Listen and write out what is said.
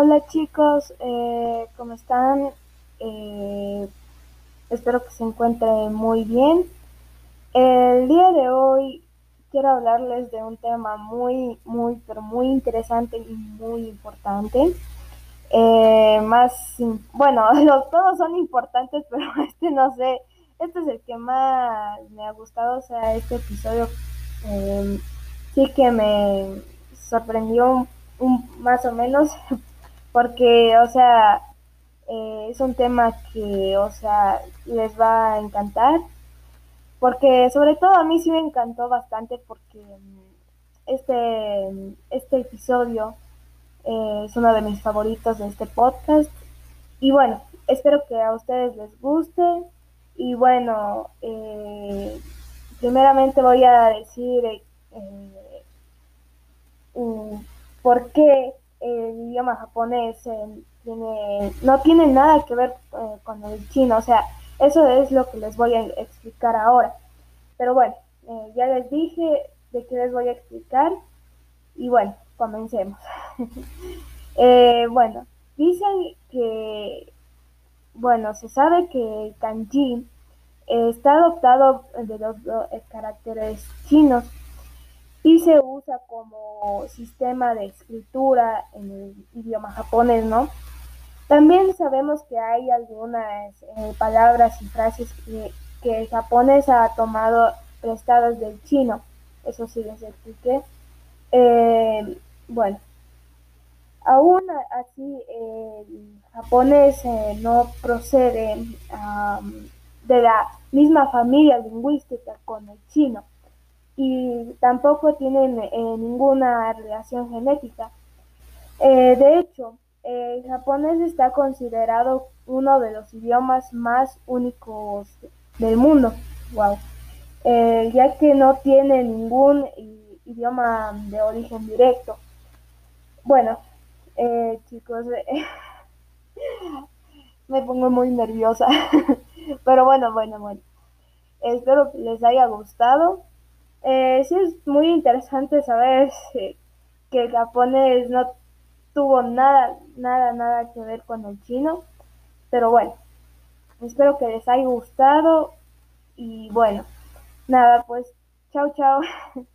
Hola chicos, eh, ¿cómo están? Eh, espero que se encuentren muy bien. El día de hoy quiero hablarles de un tema muy, muy, pero muy interesante y muy importante. Eh, más, bueno, todos son importantes, pero este no sé, este es el que más me ha gustado, o sea, este episodio sí que me sorprendió un, más o menos porque, o sea, eh, es un tema que, o sea, les va a encantar, porque sobre todo a mí sí me encantó bastante porque mm, este, este episodio eh, es uno de mis favoritos de este podcast. Y bueno, espero que a ustedes les guste. Y bueno, eh, primeramente voy a decir por qué el idioma japonés eh, tiene, no tiene nada que ver eh, con el chino, o sea, eso es lo que les voy a explicar ahora. Pero bueno, eh, ya les dije de qué les voy a explicar y bueno, comencemos. bueno, dicen que, bueno, se sabe que el kanji está adoptado de los caracteres chinos y se usa como sistema de escritura en el idioma japonés, ¿no? También sabemos que hay algunas eh, palabras y frases que, el japonés ha tomado prestadas del chino, eso sí les expliqué. Eh, bueno, aún así el japonés eh, no procede de la misma familia lingüística con el chino y tampoco tienen eh, ninguna relación genética. Eh, de hecho, el japonés está considerado uno de los idiomas más únicos del mundo, wow. Eh, ya que no tiene ningún idioma de origen directo. Bueno, chicos, me pongo muy nerviosa, pero bueno, bueno, bueno. Espero que les haya gustado. Eh, sí es muy interesante saber que el japonés no tuvo nada, nada, nada que ver con el chino. Pero bueno, espero que les haya gustado y bueno, nada, pues chao, chao.